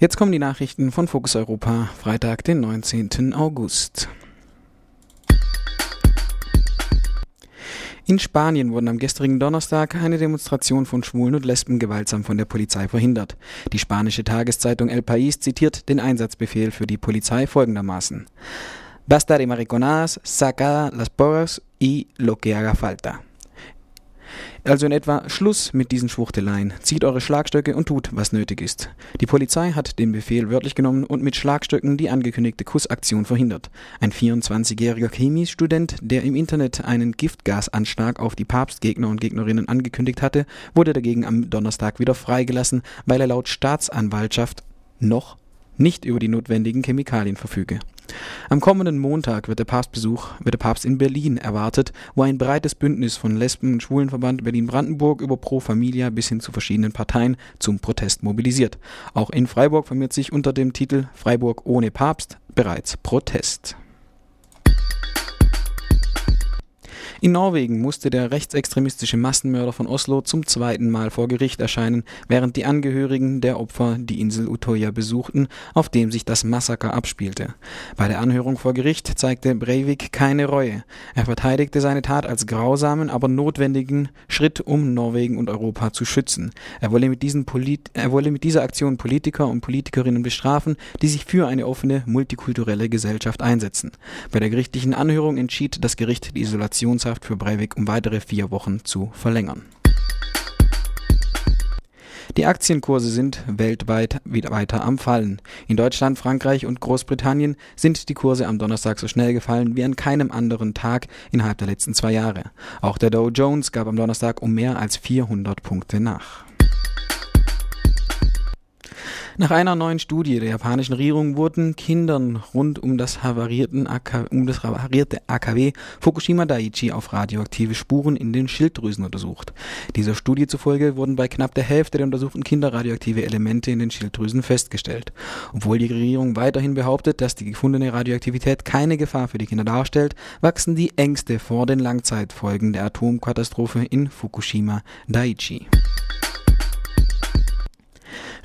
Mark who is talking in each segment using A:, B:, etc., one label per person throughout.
A: Jetzt kommen die Nachrichten von Fokus Europa, Freitag, den 19. August. In Spanien wurden am gestrigen Donnerstag eine Demonstration von Schwulen und Lesben gewaltsam von der Polizei verhindert. Die spanische Tageszeitung El País zitiert den Einsatzbefehl für die Polizei folgendermaßen. Basta de mariconadas, saca las porras y lo que haga falta. Also in etwa Schluss mit diesen Schwuchteleien. Zieht eure Schlagstöcke und tut, was nötig ist. Die Polizei hat den Befehl wörtlich genommen und mit Schlagstöcken die angekündigte Kussaktion verhindert. Ein 24-jähriger Chemiestudent, der im Internet einen Giftgasanschlag auf die Papstgegner und Gegnerinnen angekündigt hatte, wurde dagegen am Donnerstag wieder freigelassen, weil er laut Staatsanwaltschaft noch nicht über die notwendigen Chemikalien verfüge. Am kommenden Montag wird der Papstbesuch, wird der Papst in Berlin erwartet, wo ein breites Bündnis von Lesben- und Schwulenverband Berlin-Brandenburg über Pro Familia bis hin zu verschiedenen Parteien zum Protest mobilisiert. Auch in Freiburg formiert sich unter dem Titel Freiburg ohne Papst bereits Protest. In Norwegen musste der rechtsextremistische Massenmörder von Oslo zum zweiten Mal vor Gericht erscheinen, während die Angehörigen der Opfer die Insel Utoya besuchten, auf dem sich das Massaker abspielte. Bei der Anhörung vor Gericht zeigte Breivik keine Reue. Er verteidigte seine Tat als grausamen, aber notwendigen Schritt, um Norwegen und Europa zu schützen. Er wolle mit, diesen Polit er wolle mit dieser Aktion Politiker und Politikerinnen bestrafen, die sich für eine offene, multikulturelle Gesellschaft einsetzen. Bei der gerichtlichen Anhörung entschied das Gericht die Isolationshaft Haft für Breivik um weitere vier Wochen zu verlängern. Die Aktienkurse sind weltweit wieder weiter am Fallen. In Deutschland, Frankreich und Großbritannien sind die Kurse am Donnerstag so schnell gefallen wie an keinem anderen Tag innerhalb der letzten zwei Jahre. Auch der Dow Jones gab am Donnerstag um mehr als 400 Punkte nach. Nach einer neuen Studie der japanischen Regierung wurden Kindern rund um das, havarierten AK, um das havarierte AKW Fukushima Daiichi auf radioaktive Spuren in den Schilddrüsen untersucht. Dieser Studie zufolge wurden bei knapp der Hälfte der untersuchten Kinder radioaktive Elemente in den Schilddrüsen festgestellt. Obwohl die Regierung weiterhin behauptet, dass die gefundene Radioaktivität keine Gefahr für die Kinder darstellt, wachsen die Ängste vor den Langzeitfolgen der Atomkatastrophe in Fukushima Daiichi.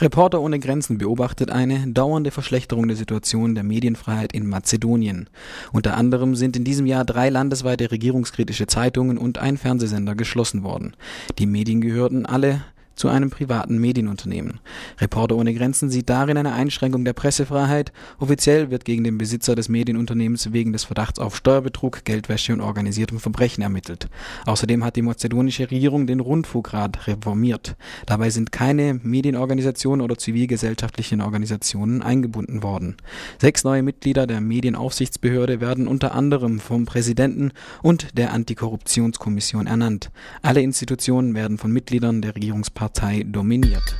A: Reporter ohne Grenzen beobachtet eine dauernde Verschlechterung der Situation der Medienfreiheit in Mazedonien. Unter anderem sind in diesem Jahr drei landesweite regierungskritische Zeitungen und ein Fernsehsender geschlossen worden. Die Medien gehörten alle zu einem privaten Medienunternehmen. Reporter ohne Grenzen sieht darin eine Einschränkung der Pressefreiheit. Offiziell wird gegen den Besitzer des Medienunternehmens wegen des Verdachts auf Steuerbetrug, Geldwäsche und organisiertem Verbrechen ermittelt. Außerdem hat die mazedonische Regierung den Rundfunkrat reformiert. Dabei sind keine Medienorganisationen oder zivilgesellschaftlichen Organisationen eingebunden worden. Sechs neue Mitglieder der Medienaufsichtsbehörde werden unter anderem vom Präsidenten und der Antikorruptionskommission ernannt. Alle Institutionen werden von Mitgliedern der Regierungspartei Partei dominiert.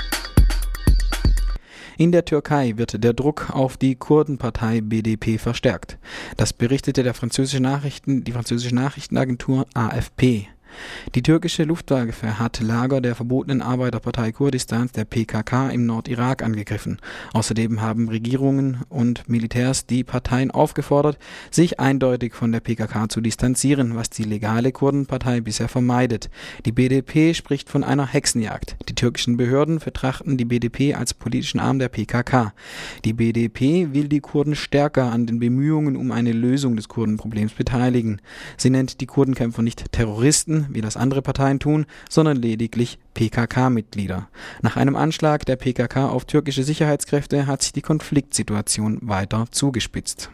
A: In der Türkei wird der Druck auf die Kurdenpartei BDP verstärkt. Das berichtete der französische Nachrichten, die französische Nachrichtenagentur AFP. Die türkische Luftwaffe hat Lager der verbotenen Arbeiterpartei Kurdistans, der PKK, im Nordirak angegriffen. Außerdem haben Regierungen und Militärs die Parteien aufgefordert, sich eindeutig von der PKK zu distanzieren, was die legale Kurdenpartei bisher vermeidet. Die BDP spricht von einer Hexenjagd. Die türkischen Behörden betrachten die BDP als politischen Arm der PKK. Die BDP will die Kurden stärker an den Bemühungen um eine Lösung des Kurdenproblems beteiligen. Sie nennt die Kurdenkämpfer nicht Terroristen, wie das andere Parteien tun, sondern lediglich PKK-Mitglieder. Nach einem Anschlag der PKK auf türkische Sicherheitskräfte hat sich die Konfliktsituation weiter zugespitzt.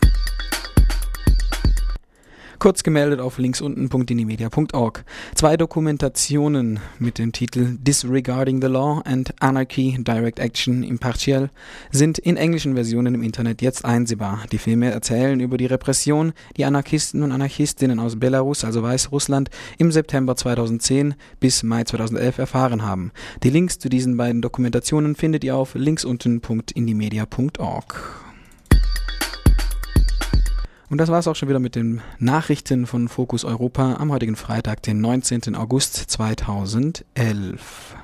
A: Kurz gemeldet auf linksunten.dinimedia.org. Zwei Dokumentationen mit dem Titel Disregarding the Law and Anarchy Direct Action Impartial sind in englischen Versionen im Internet jetzt einsehbar. Die Filme erzählen über die Repression, die Anarchisten und Anarchistinnen aus Belarus, also Weißrussland, im September 2010 bis Mai 2011 erfahren haben. Die Links zu diesen beiden Dokumentationen findet ihr auf linksunten.indimedia.org. Und das war es auch schon wieder mit den Nachrichten von Fokus Europa am heutigen Freitag, den 19. August 2011.